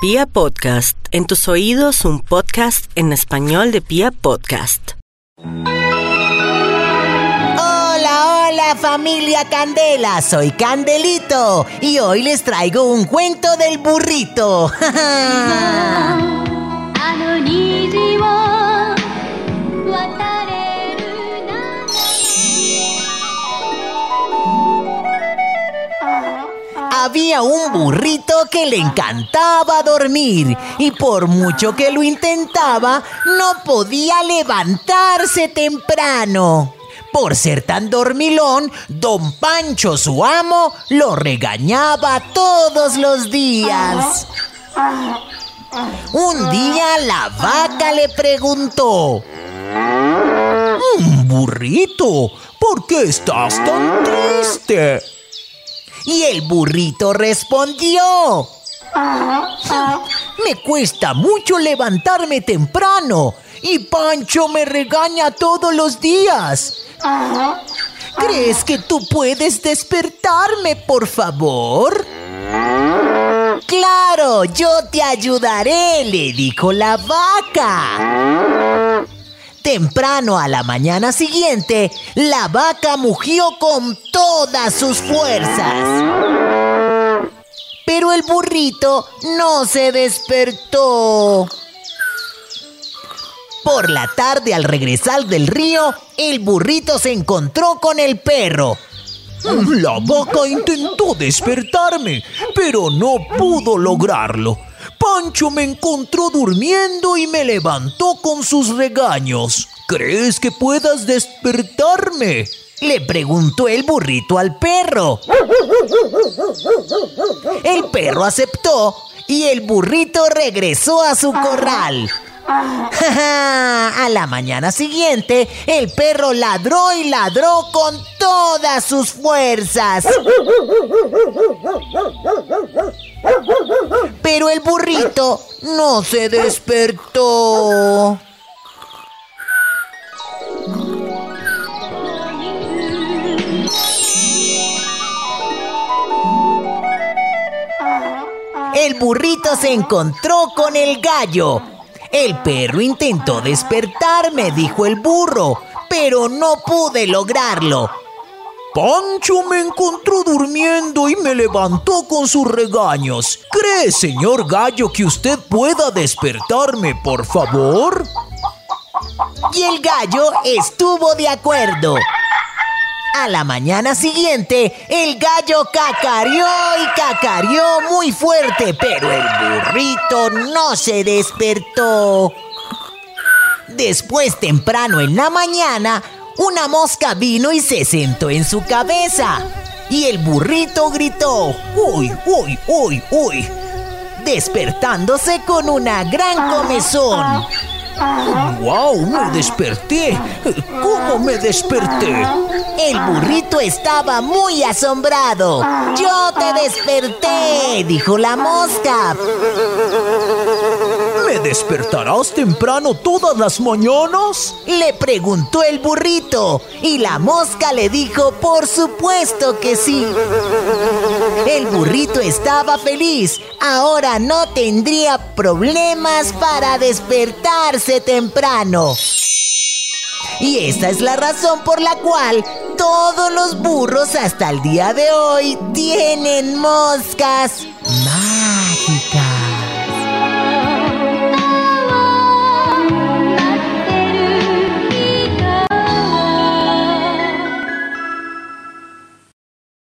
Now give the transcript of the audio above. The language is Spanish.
Pia Podcast, en tus oídos un podcast en español de Pia Podcast. Hola, hola familia Candela, soy Candelito y hoy les traigo un cuento del burrito. Había un burrito que le encantaba dormir y por mucho que lo intentaba, no podía levantarse temprano. Por ser tan dormilón, don Pancho, su amo, lo regañaba todos los días. Un día la vaca le preguntó, "Mm, burrito, ¿por qué estás tan triste? Y el burrito respondió, me cuesta mucho levantarme temprano y Pancho me regaña todos los días. ¿Crees que tú puedes despertarme, por favor? Claro, yo te ayudaré, le dijo la vaca. Temprano a la mañana siguiente, la vaca mugió con todas sus fuerzas. Pero el burrito no se despertó. Por la tarde al regresar del río, el burrito se encontró con el perro. La vaca intentó despertarme, pero no pudo lograrlo. Pancho me encontró durmiendo y me levantó con sus regaños. ¿Crees que puedas despertarme? Le preguntó el burrito al perro. El perro aceptó y el burrito regresó a su corral. a la mañana siguiente, el perro ladró y ladró con todas sus fuerzas. Pero el burrito no se despertó. El burrito se encontró con el gallo. El perro intentó despertarme, dijo el burro, pero no pude lograrlo. Pancho me encontró durmiendo y me levantó con sus regaños. ¿Cree, señor gallo, que usted pueda despertarme, por favor? Y el gallo estuvo de acuerdo. A la mañana siguiente, el gallo cacareó y cacareó muy fuerte, pero el burrito no se despertó. Después, temprano en la mañana, una mosca vino y se sentó en su cabeza. Y el burrito gritó, ¡Uy, uy, uy, uy! Despertándose con una gran comezón. ¡Wow! Me desperté. ¿Cómo me desperté? El burrito estaba muy asombrado. Yo te desperté, dijo la mosca. ¿Me despertarás temprano todas las mañanas? Le preguntó el burrito. Y la mosca le dijo, por supuesto que sí. El burrito estaba feliz. Ahora no tendría problemas para despertarse temprano. Y esta es la razón por la cual todos los burros hasta el día de hoy tienen moscas mágicas.